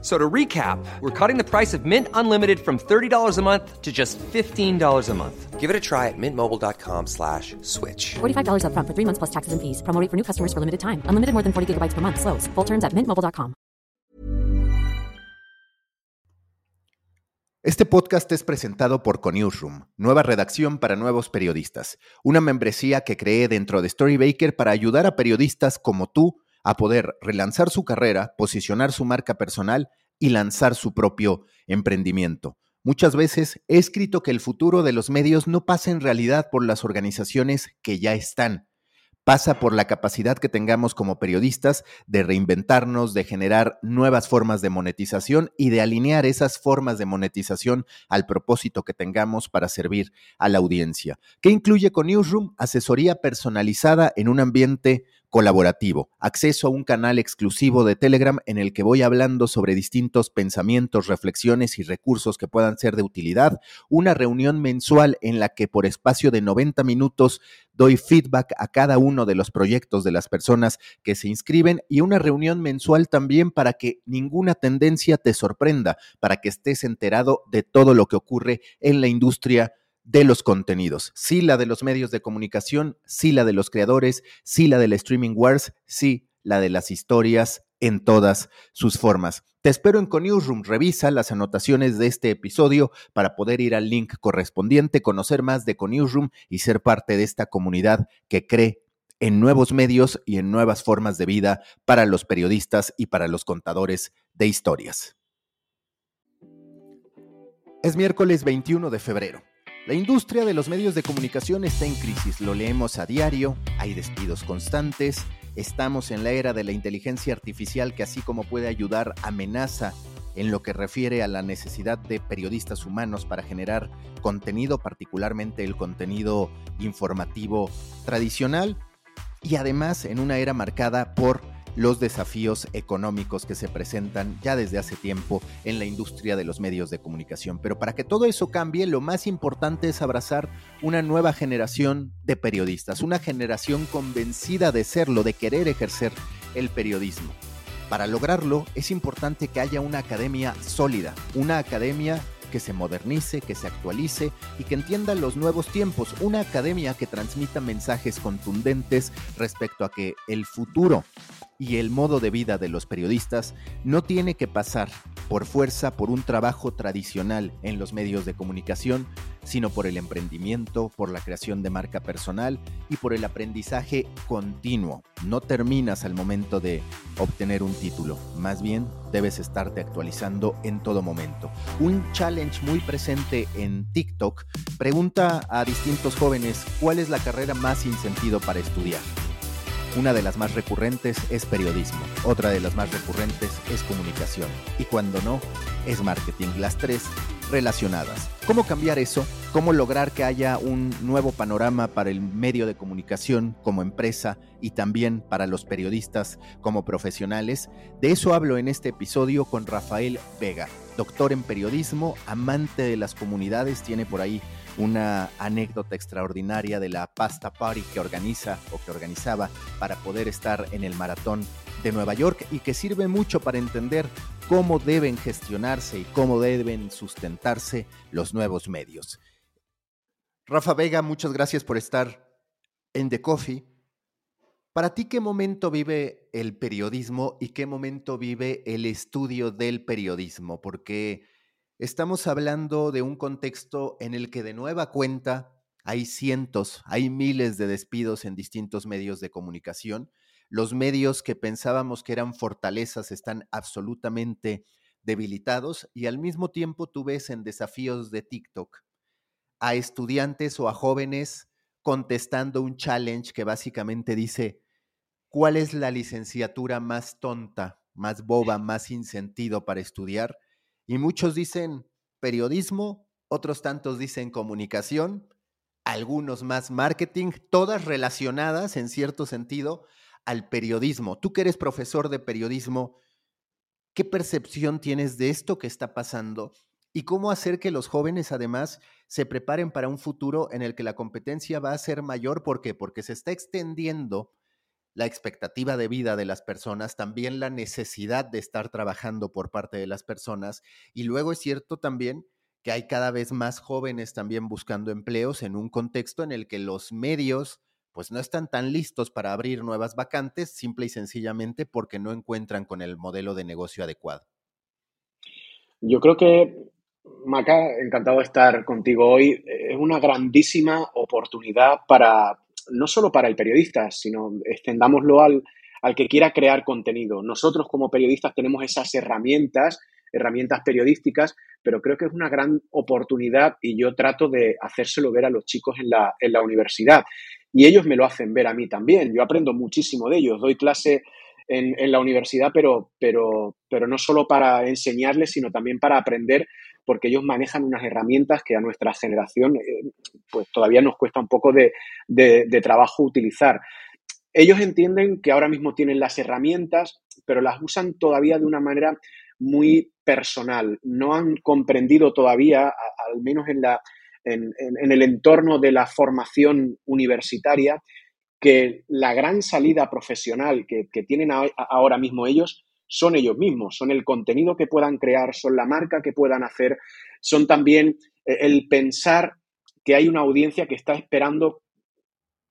So to recap, we're cutting the price of Mint Unlimited from $30 a month to just $15 a month. Give it a try at mintmobile.com slash switch. $45 upfront for three months plus taxes and fees. Promo rate for new customers for limited time. Unlimited more than 40 gigabytes per month. Slows. Full terms at mintmobile.com. Este podcast es presentado por Conewsroom, nueva redacción para nuevos periodistas, una membresía que creé dentro de Storybaker para ayudar a periodistas como tú a poder relanzar su carrera, posicionar su marca personal y lanzar su propio emprendimiento. Muchas veces he escrito que el futuro de los medios no pasa en realidad por las organizaciones que ya están, pasa por la capacidad que tengamos como periodistas de reinventarnos, de generar nuevas formas de monetización y de alinear esas formas de monetización al propósito que tengamos para servir a la audiencia. ¿Qué incluye con Newsroom? Asesoría personalizada en un ambiente colaborativo, acceso a un canal exclusivo de Telegram en el que voy hablando sobre distintos pensamientos, reflexiones y recursos que puedan ser de utilidad, una reunión mensual en la que por espacio de 90 minutos doy feedback a cada uno de los proyectos de las personas que se inscriben y una reunión mensual también para que ninguna tendencia te sorprenda, para que estés enterado de todo lo que ocurre en la industria de los contenidos. Sí, la de los medios de comunicación, sí, la de los creadores, sí, la del streaming wars, sí, la de las historias en todas sus formas. Te espero en Conewsroom. Revisa las anotaciones de este episodio para poder ir al link correspondiente, conocer más de Conewsroom y ser parte de esta comunidad que cree en nuevos medios y en nuevas formas de vida para los periodistas y para los contadores de historias. Es miércoles 21 de febrero. La industria de los medios de comunicación está en crisis, lo leemos a diario, hay despidos constantes, estamos en la era de la inteligencia artificial que así como puede ayudar amenaza en lo que refiere a la necesidad de periodistas humanos para generar contenido, particularmente el contenido informativo tradicional, y además en una era marcada por los desafíos económicos que se presentan ya desde hace tiempo en la industria de los medios de comunicación. Pero para que todo eso cambie, lo más importante es abrazar una nueva generación de periodistas, una generación convencida de serlo, de querer ejercer el periodismo. Para lograrlo es importante que haya una academia sólida, una academia que se modernice, que se actualice y que entienda los nuevos tiempos, una academia que transmita mensajes contundentes respecto a que el futuro y el modo de vida de los periodistas no tiene que pasar por fuerza por un trabajo tradicional en los medios de comunicación, sino por el emprendimiento, por la creación de marca personal y por el aprendizaje continuo. No terminas al momento de obtener un título, más bien debes estarte actualizando en todo momento. Un challenge muy presente en TikTok pregunta a distintos jóvenes cuál es la carrera más sin sentido para estudiar. Una de las más recurrentes es periodismo, otra de las más recurrentes es comunicación y cuando no, es marketing. Las tres relacionadas. ¿Cómo cambiar eso? ¿Cómo lograr que haya un nuevo panorama para el medio de comunicación como empresa y también para los periodistas como profesionales? De eso hablo en este episodio con Rafael Vega, doctor en periodismo, amante de las comunidades, tiene por ahí una anécdota extraordinaria de la pasta party que organiza o que organizaba para poder estar en el maratón de Nueva York y que sirve mucho para entender cómo deben gestionarse y cómo deben sustentarse los nuevos medios. Rafa Vega, muchas gracias por estar en The Coffee. Para ti, ¿qué momento vive el periodismo y qué momento vive el estudio del periodismo? Porque Estamos hablando de un contexto en el que de nueva cuenta hay cientos, hay miles de despidos en distintos medios de comunicación. Los medios que pensábamos que eran fortalezas están absolutamente debilitados y al mismo tiempo tú ves en desafíos de TikTok a estudiantes o a jóvenes contestando un challenge que básicamente dice, ¿cuál es la licenciatura más tonta, más boba, más sin sentido para estudiar? Y muchos dicen periodismo, otros tantos dicen comunicación, algunos más marketing, todas relacionadas en cierto sentido al periodismo. Tú que eres profesor de periodismo, ¿Qué percepción tienes de esto que está pasando? Y cómo hacer que los jóvenes además se preparen para un futuro en el que la competencia va a ser mayor. ¿Por qué? Porque se está extendiendo la expectativa de vida de las personas, también la necesidad de estar trabajando por parte de las personas. Y luego es cierto también que hay cada vez más jóvenes también buscando empleos en un contexto en el que los medios pues no están tan listos para abrir nuevas vacantes, simple y sencillamente porque no encuentran con el modelo de negocio adecuado. Yo creo que, Maca, encantado de estar contigo hoy. Es una grandísima oportunidad para, no solo para el periodista, sino extendámoslo al, al que quiera crear contenido. Nosotros como periodistas tenemos esas herramientas, herramientas periodísticas, pero creo que es una gran oportunidad y yo trato de hacérselo ver a los chicos en la, en la universidad y ellos me lo hacen ver a mí también. Yo aprendo muchísimo de ellos, doy clase en, en la universidad, pero, pero, pero no solo para enseñarles, sino también para aprender, porque ellos manejan unas herramientas que a nuestra generación eh, pues todavía nos cuesta un poco de, de, trabajo utilizar. Ellos entienden que ahora mismo tienen las herramientas, pero las usan todavía de una manera muy personal. No han comprendido todavía, al menos en la, en, el entorno de la formación universitaria que la gran salida profesional que, tienen ahora mismo ellos son ellos mismos, son el contenido que puedan crear, son la marca que puedan hacer, son también eh, el pensar que hay una audiencia que está esperando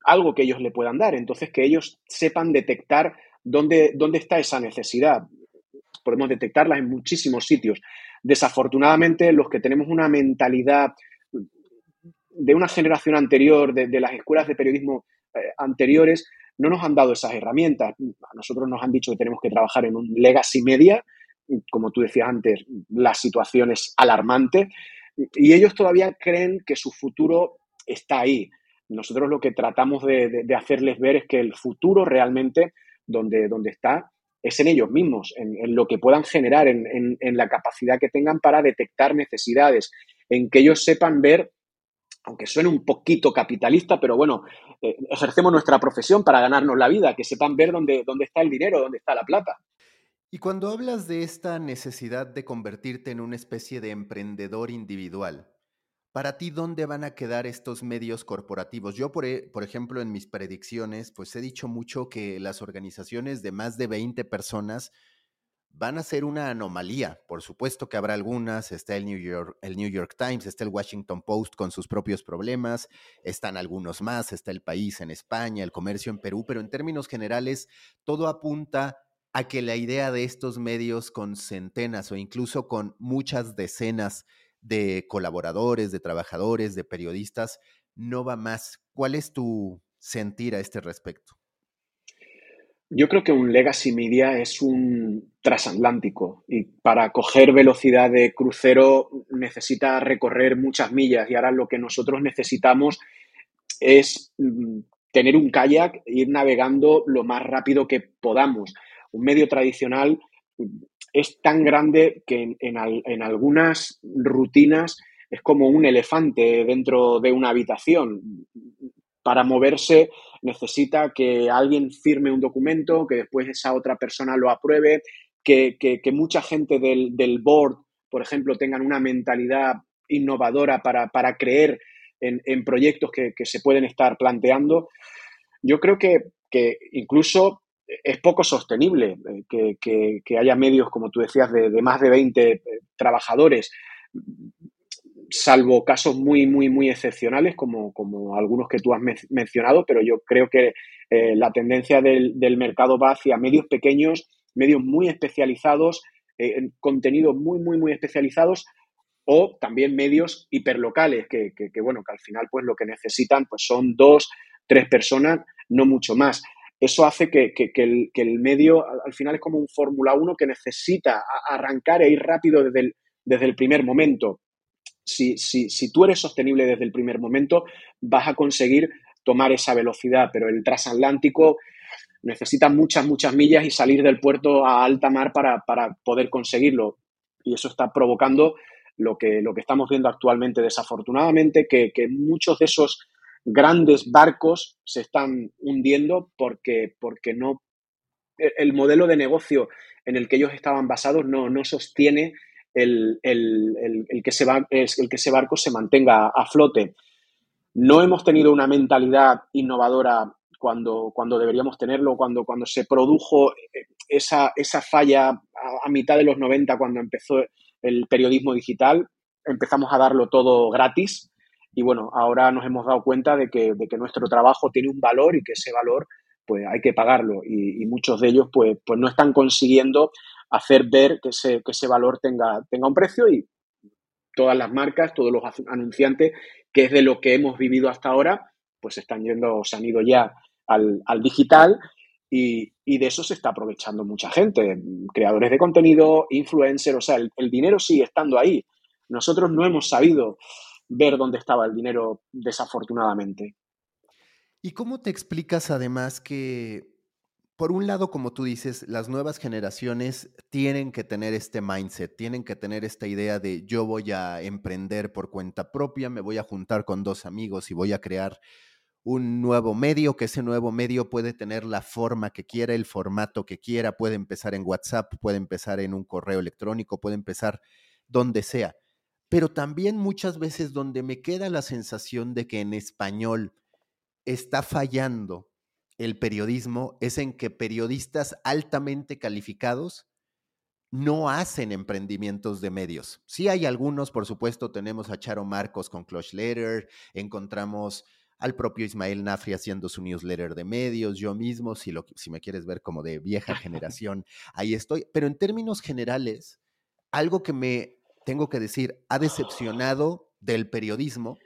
algo que ellos le puedan dar, entonces que ellos sepan detectar dónde, dónde está esa necesidad. Podemos detectarla en muchísimos sitios. Desafortunadamente, los que tenemos una mentalidad de una generación anterior, de, las escuelas de periodismo anteriores, no nos han dado esas herramientas. A nosotros nos han dicho que tenemos que trabajar en un legacy media, como tú decías antes, la situación es alarmante, y ellos todavía creen que su futuro está ahí. Nosotros lo que tratamos de, hacerles ver es que el futuro realmente, donde, está, es en ellos mismos, en, lo que puedan generar, en, en, la capacidad que tengan para detectar necesidades, en que ellos sepan ver aunque suene un poquito capitalista, pero bueno, eh, ejercemos nuestra profesión para ganarnos la vida, que sepan ver dónde, dónde está el dinero, dónde está la plata. Y cuando hablas de esta necesidad de convertirte en una especie de emprendedor individual, para ti, ¿dónde van a quedar estos medios corporativos? Yo, por, e, por, ejemplo, en mis predicciones, pues he dicho mucho que las organizaciones de más de 20 personas van a ser una anomalía. Por supuesto que habrá algunas, está el New, York, el New York Times, está el Washington Post con sus propios problemas, están algunos más, está el país en España, el comercio en Perú, pero en términos generales todo apunta a que la idea de estos medios con centenas o incluso con muchas decenas de colaboradores, de trabajadores, de periodistas, no va más. ¿Cuál es tu sentir a este respecto? Yo creo que un legacy media es un transatlántico y para coger velocidad de crucero necesita recorrer muchas millas y ahora lo que nosotros necesitamos es mm, tener un kayak e ir navegando lo más rápido que podamos. Un medio tradicional mm, es tan grande que en, algunas rutinas es como un elefante dentro de una habitación. Para moverse necesita que alguien firme un documento, que después esa otra persona lo apruebe, que, mucha gente del, board, por ejemplo, tengan una mentalidad innovadora para, creer en, proyectos que, se pueden estar planteando. Yo creo que, incluso es poco sostenible eh, que, haya medios, como tú decías, de, de más de 20 eh, trabajadores salvo casos muy, muy, muy excepcionales, como, como algunos que tú has mencionado, pero yo creo que eh, la tendencia del, mercado va hacia medios pequeños, medios muy especializados, eh, contenidos muy, muy, muy especializados, o también medios hiperlocales, que, que, bueno, que al final pues lo que necesitan pues son dos, tres personas, no mucho más. Eso hace que, el, el, medio al final es como un Fórmula 1 que necesita arrancar e ir rápido desde el, desde el primer momento si, si, si tú eres sostenible desde el primer momento, vas a conseguir tomar esa velocidad, pero el transatlántico necesita muchas, muchas millas y salir del puerto a alta mar para, poder conseguirlo. Y eso está provocando lo que, lo que estamos viendo actualmente, desafortunadamente, que, muchos de esos grandes barcos se están hundiendo porque, porque no el modelo de negocio en el que ellos estaban basados no, no sostiene el, que ese el que ese barco se mantenga a flote. No hemos tenido una mentalidad innovadora cuando, cuando deberíamos tenerlo, cuando, cuando se produjo esa, esa falla a, mitad de los 90, cuando empezó el periodismo digital, empezamos a darlo todo gratis y bueno, ahora nos hemos dado cuenta de que, de que nuestro trabajo tiene un valor y que ese valor pues hay que pagarlo y, muchos de ellos pues, pues no están consiguiendo hacer ver que ese, que ese valor tenga, tenga un precio y todas las marcas, todos los anunciantes, que es de lo que hemos vivido hasta ahora, pues están yendo, se han ido ya al, al digital y, y, de eso se está aprovechando mucha gente, creadores de contenido, influencers, o sea, el, el, dinero sigue estando ahí. Nosotros no hemos sabido ver dónde estaba el dinero, desafortunadamente. ¿Y cómo te explicas además que, por un lado, como tú dices, las nuevas generaciones tienen que tener este mindset, tienen que tener esta idea de yo voy a emprender por cuenta propia, me voy a juntar con dos amigos y voy a crear un nuevo medio, que ese nuevo medio puede tener la forma que quiera, el formato que quiera, puede empezar en WhatsApp, puede empezar en un correo electrónico, puede empezar donde sea. Pero también muchas veces donde me queda la sensación de que en español está fallando el periodismo es en que periodistas altamente calificados no hacen emprendimientos de medios. Sí hay algunos, por supuesto, tenemos a Charo Marcos con Clutch Letter, encontramos al propio Ismael Nafri haciendo su newsletter de medios, yo mismo, si, lo, si me quieres ver como de vieja generación, ahí estoy. Pero en términos generales, algo que me tengo que decir ha decepcionado del periodismo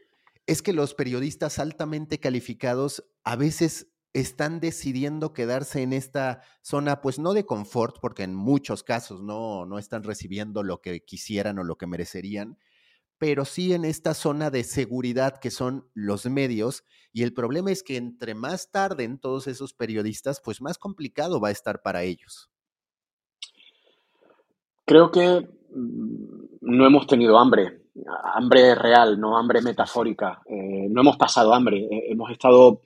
es que los periodistas altamente calificados a veces están decidiendo quedarse en esta zona, pues no de confort, porque en muchos casos no, no están recibiendo lo que quisieran o lo que merecerían, pero sí en esta zona de seguridad que son los medios. Y el problema es que entre más tarden todos esos periodistas, pues más complicado va a estar para ellos. Creo que mm, no hemos tenido hambre, hambre real, no hambre metafórica. Eh, no hemos pasado hambre, eh, hemos estado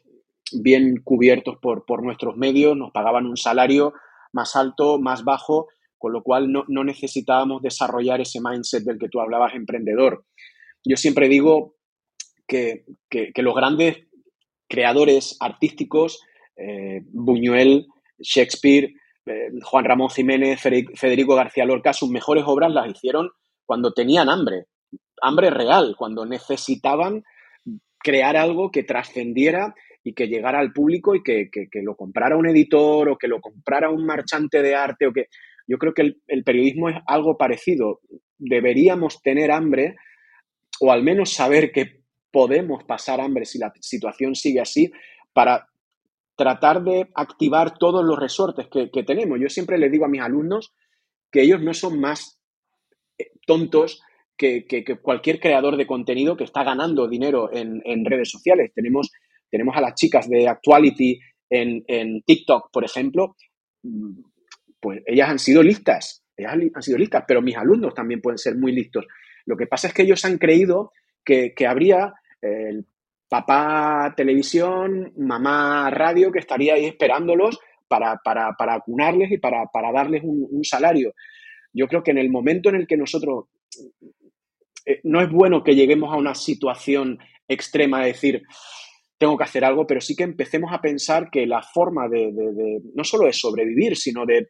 bien cubiertos por, por nuestros medios, nos pagaban un salario más alto, más bajo, con lo cual no, necesitábamos desarrollar ese mindset del que tú hablabas, emprendedor. Yo siempre digo que, los grandes creadores artísticos, eh, Buñuel, Shakespeare, eh, Juan Ramón Jiménez, Federico García Lorca, sus mejores obras las hicieron cuando tenían hambre, hambre real, cuando necesitaban crear algo que trascendiera y que llegara al público y que, lo comprara un editor o que lo comprara un marchante de arte o que yo creo que el, periodismo es algo parecido. Deberíamos tener hambre o al menos saber que podemos pasar hambre si la situación sigue así para tratar de activar todos los resortes que, tenemos. Yo siempre les digo a mis alumnos que ellos no son más eh, tontos que, cualquier creador de contenido que está ganando dinero en, redes sociales. Tenemos, tenemos, a las chicas de Actuality en, en TikTok, por ejemplo, pues ellas han sido listas, ellas han sido listas, pero mis alumnos también pueden ser muy listos. Lo que pasa es que ellos han creído que, habría el papá televisión, mamá radio, que estaría ahí esperándolos para, para, para acunarles y para, darles un, salario. Yo creo que en el momento en el que nosotros eh, no es bueno que lleguemos a una situación extrema de decir, tengo que hacer algo, pero sí que empecemos a pensar que la forma de, no solo de sobrevivir, sino de,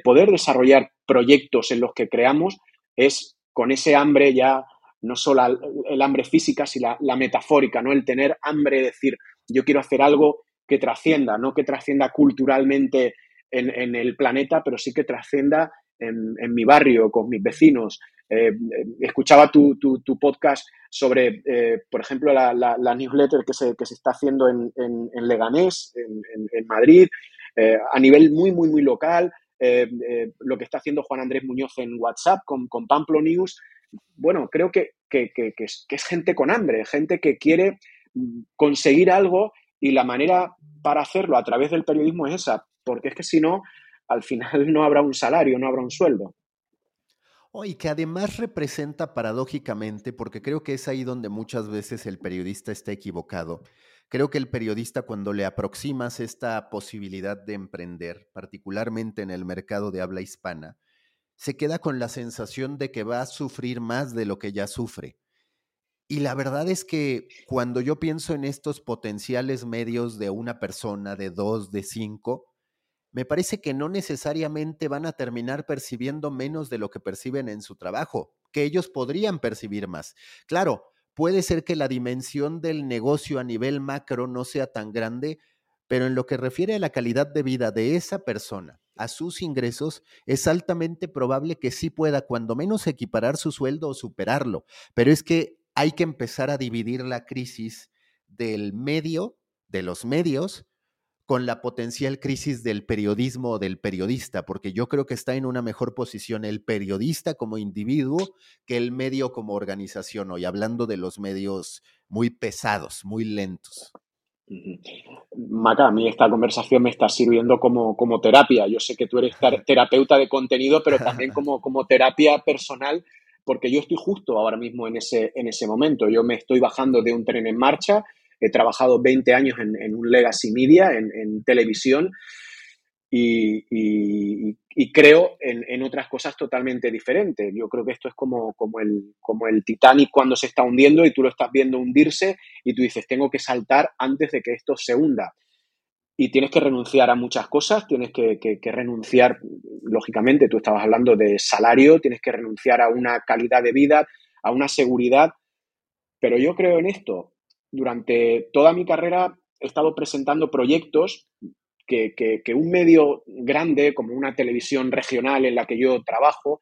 poder desarrollar proyectos en los que creamos es con ese hambre ya, no solo el hambre física, sino la, metafórica, ¿no? El tener hambre de decir, yo quiero hacer algo que trascienda, no que trascienda culturalmente en, el planeta, pero sí que trascienda en, mi barrio, con mis vecinos, eh, escuchaba tu, tu, podcast sobre, eh, por ejemplo, la, la, newsletter que se, que se, está haciendo en, en, Leganés, en, Madrid, eh, a nivel muy, muy, muy local, lo que está haciendo Juan Andrés Muñoz en WhatsApp con, con Pamplo News. Bueno, creo que, que, que, es, es gente con hambre, gente que quiere conseguir algo y la manera para hacerlo a través del periodismo es esa, porque es que si no, al final no habrá un salario, no habrá un sueldo. Oh, y que además representa paradójicamente, porque creo que es ahí donde muchas veces el periodista está equivocado, Creo que el periodista cuando le aproximas esta posibilidad de emprender, particularmente en el mercado de habla hispana, se queda con la sensación de que va a sufrir más de lo que ya sufre. Y la verdad es que cuando yo pienso en estos potenciales medios de una persona, de dos, de cinco, me parece que no necesariamente van a terminar percibiendo menos de lo que perciben en su trabajo, que ellos podrían percibir más. Claro, puede ser que la dimensión del negocio a nivel macro no sea tan grande, pero en lo que refiere a la calidad de vida de esa persona, a sus ingresos, es altamente probable que sí pueda cuando menos equiparar su sueldo o superarlo. Pero es que hay que empezar a dividir la crisis del medio, de los medios, con la potencial crisis del periodismo o del periodista, porque yo creo que está en una mejor posición el periodista como individuo que el medio como organización, hoy hablando de los medios muy pesados, muy lentos. Maca, a mí esta conversación me está sirviendo como, como terapia. Yo sé que tú eres terapeuta de contenido, pero también como, como terapia personal, porque yo estoy justo ahora mismo en ese, en ese momento. Yo me estoy bajando de un tren en marcha He trabajado 20 años en, un legacy media, en, televisión, y, creo en, otras cosas totalmente diferentes. Yo creo que esto es como, el, como el Titanic cuando se está hundiendo y tú lo estás viendo hundirse y tú dices, tengo que saltar antes de que esto se hunda. Y tienes que renunciar a muchas cosas, tienes que renunciar, lógicamente, tú estabas hablando de salario, tienes que renunciar a una calidad de vida, a una seguridad, pero yo creo en esto, durante toda mi carrera he estado presentando proyectos que, un medio grande, como una televisión regional en la que yo trabajo,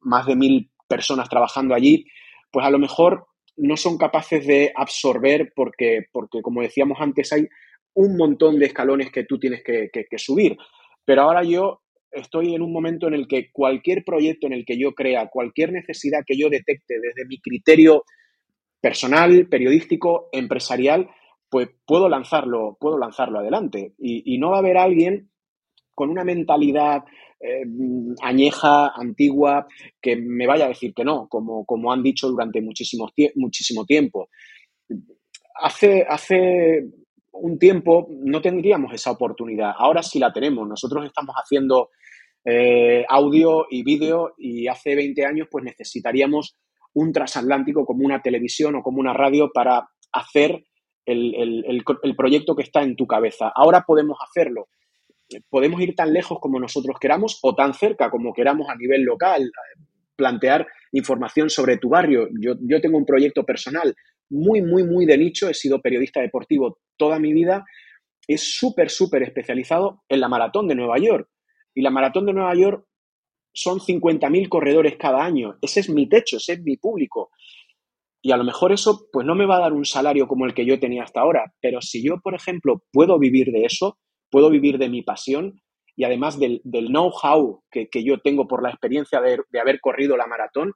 más de mil personas trabajando allí, pues a lo mejor no son capaces de absorber porque, porque como decíamos antes, hay un montón de escalones que tú tienes que, que subir. Pero ahora yo estoy en un momento en el que cualquier proyecto en el que yo crea, cualquier necesidad que yo detecte desde mi criterio personal, periodístico, empresarial, pues puedo lanzarlo, puedo lanzarlo adelante. Y, no va a haber alguien con una mentalidad eh, añeja, antigua, que me vaya a decir que no, como, como han dicho durante muchísimo, muchísimo tiempo. Hace, hace un tiempo no tendríamos esa oportunidad, ahora sí la tenemos. Nosotros estamos haciendo eh, audio y vídeo y hace 20 años pues necesitaríamos un transatlántico como una televisión o como una radio para hacer el, proyecto que está en tu cabeza. Ahora podemos hacerlo. Podemos ir tan lejos como nosotros queramos o tan cerca como queramos a nivel local, plantear información sobre tu barrio. Yo, yo tengo un proyecto personal muy, muy, muy de nicho. He sido periodista deportivo toda mi vida. Es súper, súper especializado en la maratón de Nueva York. Y la maratón de Nueva York son 50.000 corredores cada año. Ese es mi techo, ese es mi público. Y a lo mejor eso pues no me va a dar un salario como el que yo tenía hasta ahora, pero si yo, por ejemplo, puedo vivir de eso, puedo vivir de mi pasión y además del, know-how que, yo tengo por la experiencia de, de haber corrido la maratón,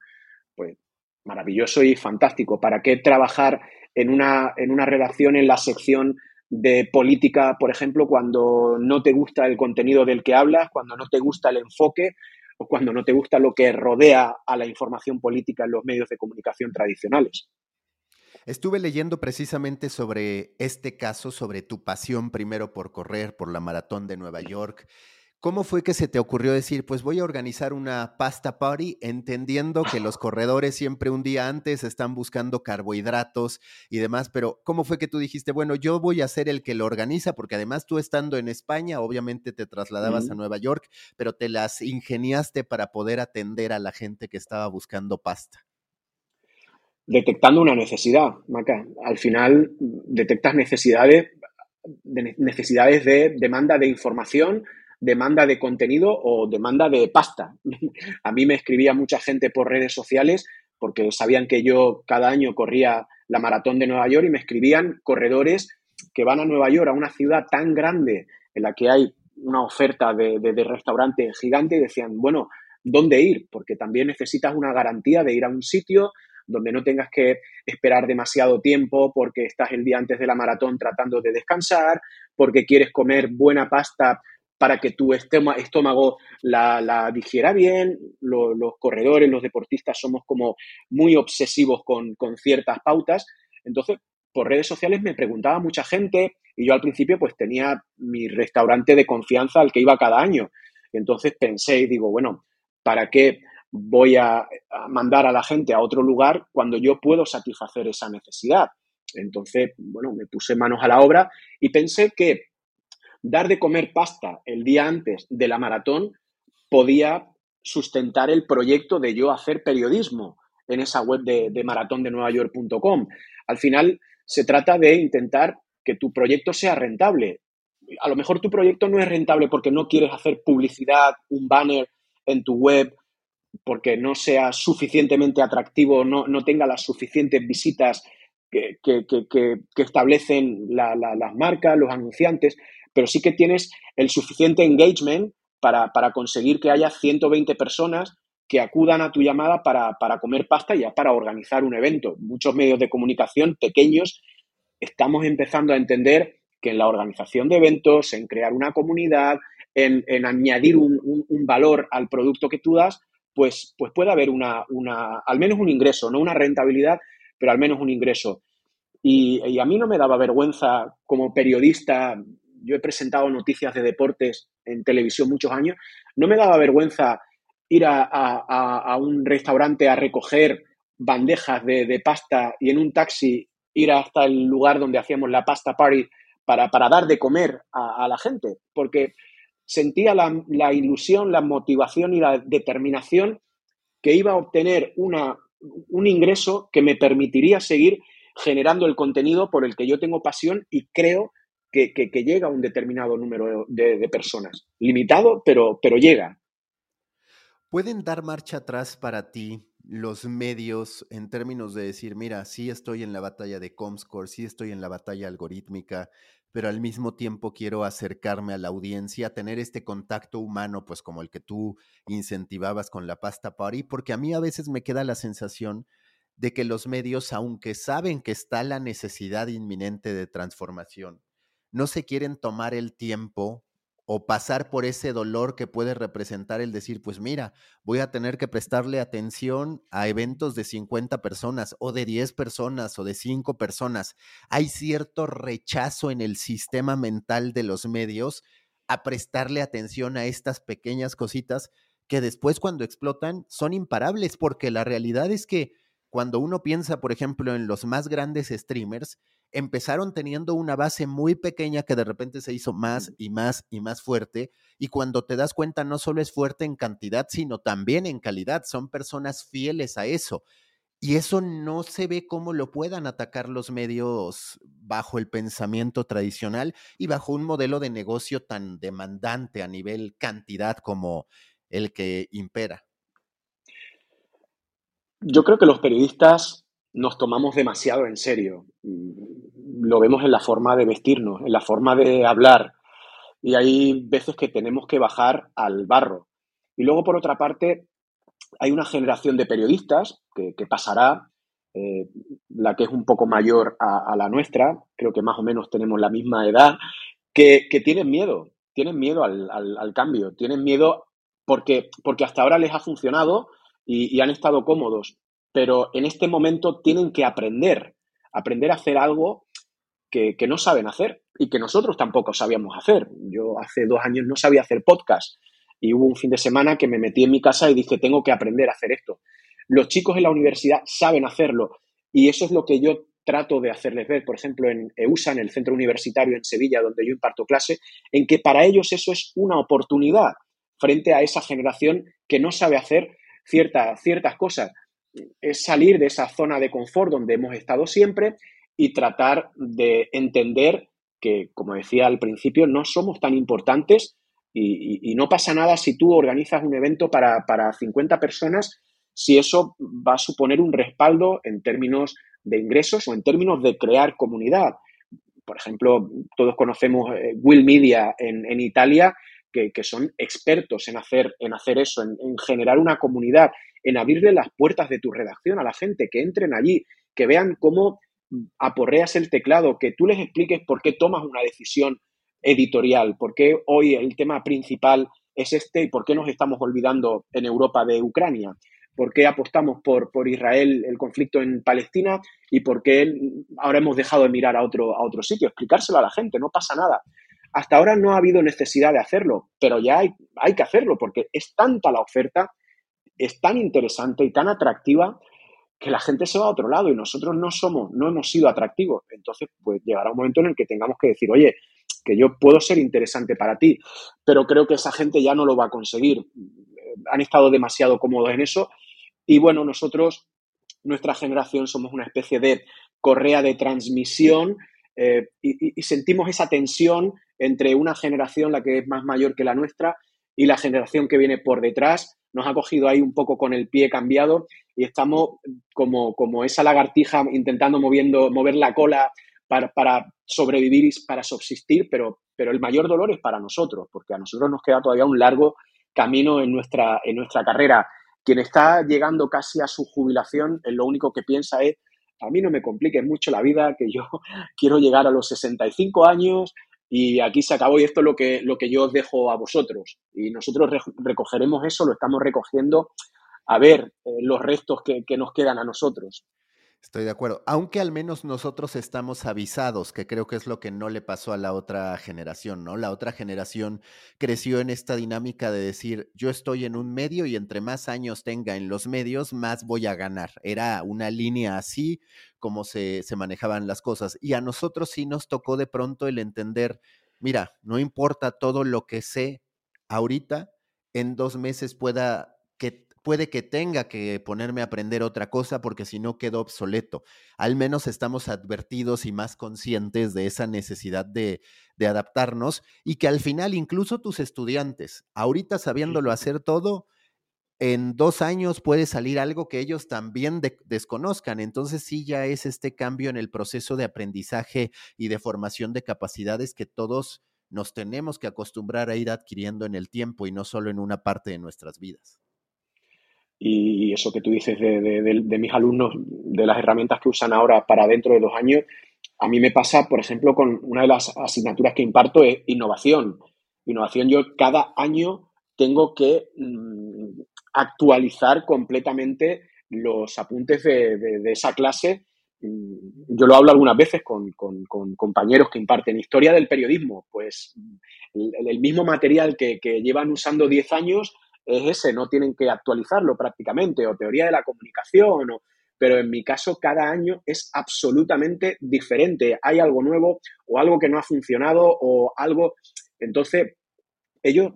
pues maravilloso y fantástico. ¿Para qué trabajar en una, en una redacción en la sección de política, por ejemplo, cuando no te gusta el contenido del que hablas, cuando no te gusta el enfoque, o cuando no te gusta lo que rodea a la información política en los medios de comunicación tradicionales. Estuve leyendo precisamente sobre este caso, sobre tu pasión primero por correr, por la maratón de Nueva York ¿Cómo fue que se te ocurrió decir, pues voy a organizar una pasta party, entendiendo que los corredores siempre un día antes están buscando carbohidratos y demás, pero ¿cómo fue que tú dijiste, bueno, yo voy a ser el que lo organiza, porque además tú estando en España, obviamente te trasladabas a Nueva York, pero te las ingeniaste para poder atender a la gente que estaba buscando pasta? Detectando una necesidad, Maca. Al final detectas necesidades, de necesidades de demanda de información, demanda de contenido o demanda de pasta. a mí me escribía mucha gente por redes sociales porque sabían que yo cada año corría la maratón de Nueva York y me escribían corredores que van a Nueva York, a una ciudad tan grande en la que hay una oferta de, de, restaurante gigante y decían, bueno, ¿dónde ir? Porque también necesitas una garantía de ir a un sitio donde no tengas que esperar demasiado tiempo porque estás el día antes de la maratón tratando de descansar, porque quieres comer buena pasta para que tu estómago la, digiera bien. los corredores, los deportistas somos como muy obsesivos con, ciertas pautas. Entonces, por redes sociales me preguntaba mucha gente y yo al principio pues tenía mi restaurante de confianza al que iba cada año. Entonces pensé y digo, bueno, ¿para qué voy a, mandar a la gente a otro lugar cuando yo puedo satisfacer esa necesidad? Entonces, bueno, me puse manos a la obra y pensé que dar de comer pasta el día antes de la maratón podía sustentar el proyecto de yo hacer periodismo en esa web de, de maratondenuevayork.com. Al final se trata de intentar que tu proyecto sea rentable. A lo mejor tu proyecto no es rentable porque no quieres hacer publicidad, un banner en tu web, porque no sea suficientemente atractivo, no, no tenga las suficientes visitas que, establecen las marcas, los anunciantes, pero sí que tienes el suficiente engagement para, conseguir que haya 120 personas que acudan a tu llamada para, para comer pasta y ya para organizar un evento. Muchos medios de comunicación pequeños estamos empezando a entender que en la organización de eventos, en crear una comunidad, en, añadir un, valor al producto que tú das, pues, pues puede haber una, una, al menos un ingreso, no una rentabilidad, pero al menos un ingreso. Y, a mí no me daba vergüenza como periodista, yo he presentado noticias de deportes en televisión muchos años, no me daba vergüenza ir a, un restaurante a recoger bandejas de, pasta y en un taxi ir hasta el lugar donde hacíamos la pasta party para, dar de comer a, la gente, porque sentía la, la, ilusión, la motivación y la determinación que iba a obtener una, un ingreso que me permitiría seguir generando el contenido por el que yo tengo pasión y creo que, llega a un determinado número de, personas. Limitado, pero, pero llega. ¿Pueden dar marcha atrás para ti los medios en términos de decir, mira, sí estoy en la batalla de Comscore, sí estoy en la batalla algorítmica, pero al mismo tiempo quiero acercarme a la audiencia, tener este contacto humano, pues como el que tú incentivabas con la pasta party, porque a mí a veces me queda la sensación de que los medios, aunque saben que está la necesidad inminente de transformación, no se quieren tomar el tiempo o pasar por ese dolor que puede representar el decir, pues mira, voy a tener que prestarle atención a eventos de 50 personas o de 10 personas o de 5 personas. Hay cierto rechazo en el sistema mental de los medios a prestarle atención a estas pequeñas cositas que después cuando explotan son imparables, porque la realidad es que cuando uno piensa, por ejemplo, en los más grandes streamers, empezaron teniendo una base muy pequeña que de repente se hizo más y más y más fuerte. Y cuando te das cuenta, no solo es fuerte en cantidad, sino también en calidad. Son personas fieles a eso. Y eso no se ve cómo lo puedan atacar los medios bajo el pensamiento tradicional y bajo un modelo de negocio tan demandante a nivel cantidad como el que impera. Yo creo que los periodistas nos tomamos demasiado en serio. Lo vemos en la forma de vestirnos, en la forma de hablar. Y hay veces que tenemos que bajar al barro. Y luego, por otra parte, hay una generación de periodistas que, pasará, eh, la que es un poco mayor a, la nuestra, creo que más o menos tenemos la misma edad, que, tienen miedo, tienen miedo al, cambio, tienen miedo porque, porque hasta ahora les ha funcionado y, han estado cómodos, pero en este momento tienen que aprender, aprender a hacer algo que, no saben hacer y que nosotros tampoco sabíamos hacer. Yo hace dos años no sabía hacer podcast y hubo un fin de semana que me metí en mi casa y dije, tengo que aprender a hacer esto. Los chicos en la universidad saben hacerlo y eso es lo que yo trato de hacerles ver, por ejemplo, en EUSA, en el centro universitario en Sevilla, donde yo imparto clase, en que para ellos eso es una oportunidad frente a esa generación que no sabe hacer ciertas cosas. Es salir de esa zona de confort donde hemos estado siempre y tratar de entender que, como decía al principio, no somos tan importantes y, no pasa nada si tú organizas un evento para, para 50 personas, si eso va a suponer un respaldo en términos de ingresos o en términos de crear comunidad. Por ejemplo, todos conocemos eh, Will Media en, en Italia que, son expertos en hacer, en hacer eso, en, generar una comunidad, en abrirle las puertas de tu redacción a la gente, que entren allí, que vean cómo aporreas el teclado, que tú les expliques por qué tomas una decisión editorial, por qué hoy el tema principal es este y por qué nos estamos olvidando en Europa de Ucrania. por qué apostamos por, por Israel, el conflicto en Palestina y por qué ahora hemos dejado de mirar a otro, a otro sitio. Explicárselo a la gente, no pasa nada. Hasta ahora no ha habido necesidad de hacerlo, pero ya hay, hay que hacerlo porque es tanta la oferta, es tan interesante y tan atractiva que la gente se va a otro lado y nosotros no somos, no hemos sido atractivos. Entonces, pues llegará un momento en el que tengamos que decir, oye, que yo puedo ser interesante para ti, pero creo que esa gente ya no lo va a conseguir. Han estado demasiado cómodos en eso y bueno, nosotros, nuestra generación, somos una especie de correa de transmisión eh, y, sentimos esa tensión entre una generación, la que es más mayor que la nuestra, y la generación que viene por detrás. Nos ha cogido ahí un poco con el pie cambiado y estamos como, como esa lagartija intentando moviendo, mover la cola para, para, sobrevivir y para subsistir, pero, pero el mayor dolor es para nosotros, porque a nosotros nos queda todavía un largo camino en nuestra, en nuestra carrera. Quien está llegando casi a su jubilación, lo único que piensa es, a mí no me complique mucho la vida, que yo quiero llegar a los 65 años y aquí se acabó y esto es lo que, lo que yo os dejo a vosotros. Y nosotros recogeremos eso, lo estamos recogiendo a ver eh, los restos que, que nos quedan a nosotros. Estoy de acuerdo, aunque al menos nosotros estamos avisados, que creo que es lo que no le pasó a la otra generación, ¿no? La otra generación creció en esta dinámica de decir, yo estoy en un medio y entre más años tenga en los medios, más voy a ganar. Era una línea así como se, se manejaban las cosas. Y a nosotros sí nos tocó de pronto el entender, mira, no importa todo lo que sé ahorita, en dos meses pueda puede que tenga que ponerme a aprender otra cosa porque si no quedo obsoleto. Al menos estamos advertidos y más conscientes de esa necesidad de, adaptarnos y que al final incluso tus estudiantes, ahorita sabiéndolo hacer todo, en dos años puede salir algo que ellos también desconozcan. Entonces sí ya es este cambio en el proceso de aprendizaje y de formación de capacidades que todos nos tenemos que acostumbrar a ir adquiriendo en el tiempo y no solo en una parte de nuestras vidas y eso que tú dices de, mis alumnos, de las herramientas que usan ahora para dentro de dos años, a mí me pasa, por ejemplo, con una de las asignaturas que imparto es innovación. Innovación, yo cada año tengo que mm, actualizar completamente los apuntes de, esa clase. Mm, yo lo hablo algunas veces con, compañeros que imparten historia del periodismo. Pues el, mismo material que, que llevan usando 10 años, es ese, no tienen que actualizarlo prácticamente, o teoría de la comunicación, pero en mi caso cada año es absolutamente diferente. Hay algo nuevo o algo que no ha funcionado o algo... Entonces, ellos,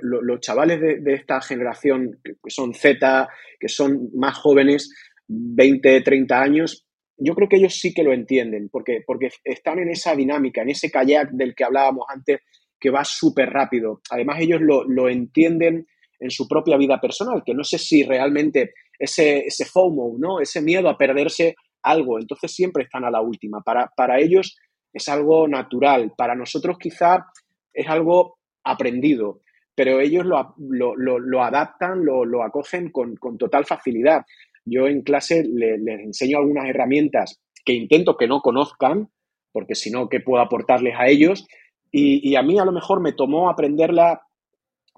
los chavales de, esta generación, que son Z, que son más jóvenes, 20, 30 años, yo creo que ellos sí que lo entienden, porque, porque están en esa dinámica, en ese kayak del que hablábamos antes, que va súper rápido. Además, ellos lo, lo entienden en su propia vida personal, que no sé si realmente ese, ese FOMO, ¿no? Ese miedo a perderse algo, entonces siempre están a la última. Para, para ellos es algo natural, para nosotros quizá es algo aprendido, pero ellos lo, lo, adaptan, lo, acogen con, total facilidad. Yo en clase les, enseño algunas herramientas que intento que no conozcan, porque si no, ¿qué puedo aportarles a ellos? Y, a mí a lo mejor me tomó aprenderla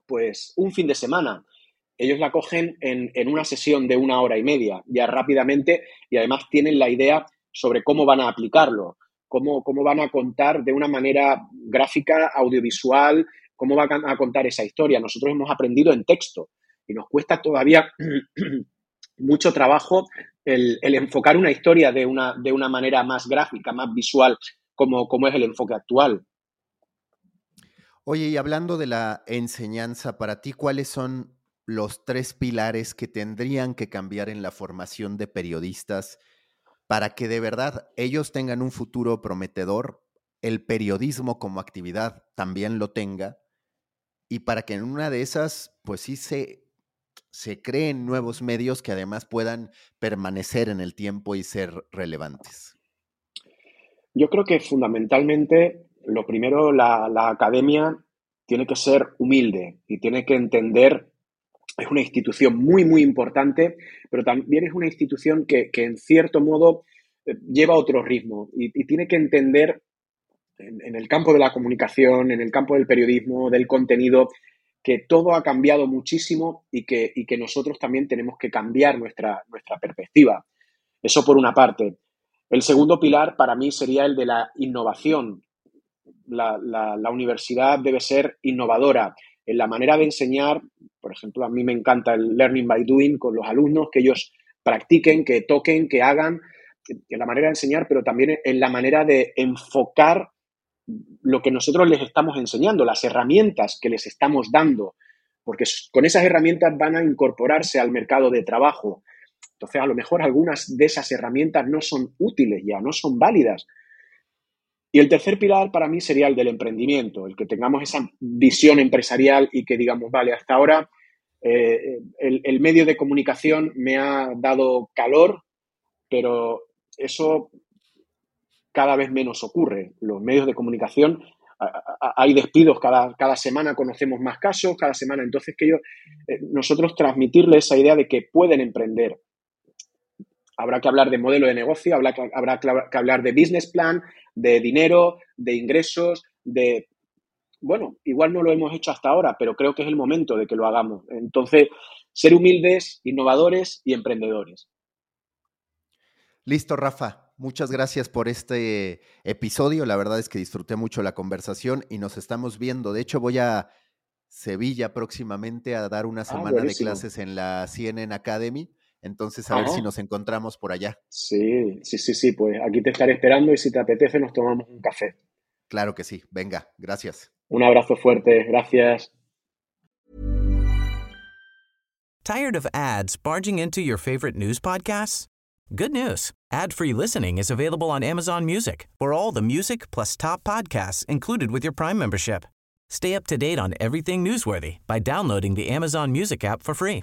pues un fin de semana. Ellos la cogen en, una sesión de una hora y media, ya rápidamente, y además tienen la idea sobre cómo van a aplicarlo, cómo, cómo van a contar de una manera gráfica, audiovisual, cómo van a contar esa historia. Nosotros hemos aprendido en texto y nos cuesta todavía mucho trabajo el, enfocar una historia de una, de una manera más gráfica, más visual, como, como es el enfoque actual. Oye, y hablando de la enseñanza, para ti, ¿cuáles son los tres pilares que tendrían que cambiar en la formación de periodistas para que de verdad ellos tengan un futuro prometedor, el periodismo como actividad también lo tenga, y para que en una de esas, pues sí se, se creen nuevos medios que además puedan permanecer en el tiempo y ser relevantes? Yo creo que fundamentalmente lo primero, la, academia tiene que ser humilde y tiene que entender, es una institución muy, muy importante, pero también es una institución que, en cierto modo eh, lleva otro ritmo y, tiene que entender en, el campo de la comunicación, en el campo del periodismo, del contenido, que todo ha cambiado muchísimo y que, y que nosotros también tenemos que cambiar nuestra, nuestra perspectiva. Eso por una parte. El segundo pilar para mí sería el de la innovación. La, universidad debe ser innovadora en la manera de enseñar. Por ejemplo, a mí me encanta el learning by doing con los alumnos, que ellos practiquen, que toquen, que hagan, en la manera de enseñar, pero también en la manera de enfocar lo que nosotros les estamos enseñando, las herramientas que les estamos dando, porque con esas herramientas van a incorporarse al mercado de trabajo. Entonces, a lo mejor algunas de esas herramientas no son útiles ya, no son válidas. Y el tercer pilar para mí sería el del emprendimiento, el que tengamos esa visión empresarial y que digamos, vale, hasta ahora eh, el, medio de comunicación me ha dado calor, pero eso cada vez menos ocurre. Los medios de comunicación, hay despidos cada, cada semana, conocemos más casos, cada semana. Entonces, que yo, eh, nosotros transmitirles esa idea de que pueden emprender. Habrá que hablar de modelo de negocio, habrá habrá que hablar de business plan, de dinero, de ingresos, de... Bueno, igual no lo hemos hecho hasta ahora, pero creo que es el momento de que lo hagamos. Entonces, ser humildes, innovadores y emprendedores. Listo, Rafa muchas gracias por este episodio. La verdad es que disfruté mucho la conversación y nos estamos viendo. De hecho, voy a Sevilla próximamente a dar una ah, semana de clases en la CNN Academy. Entonces, a ver si nos encontramos por allá. Sí, sí, sí, sí. Pues aquí te estaré esperando y si te apetece, nos tomamos un café. Claro que sí. Venga, gracias. Un abrazo fuerte. Gracias. ¿Tired of ads barging into your favorite news podcasts? Good news. Ad-free listening is available on Amazon Music for all the music plus top podcasts included with your Prime membership. Stay up to date on everything newsworthy by downloading the Amazon Music app for free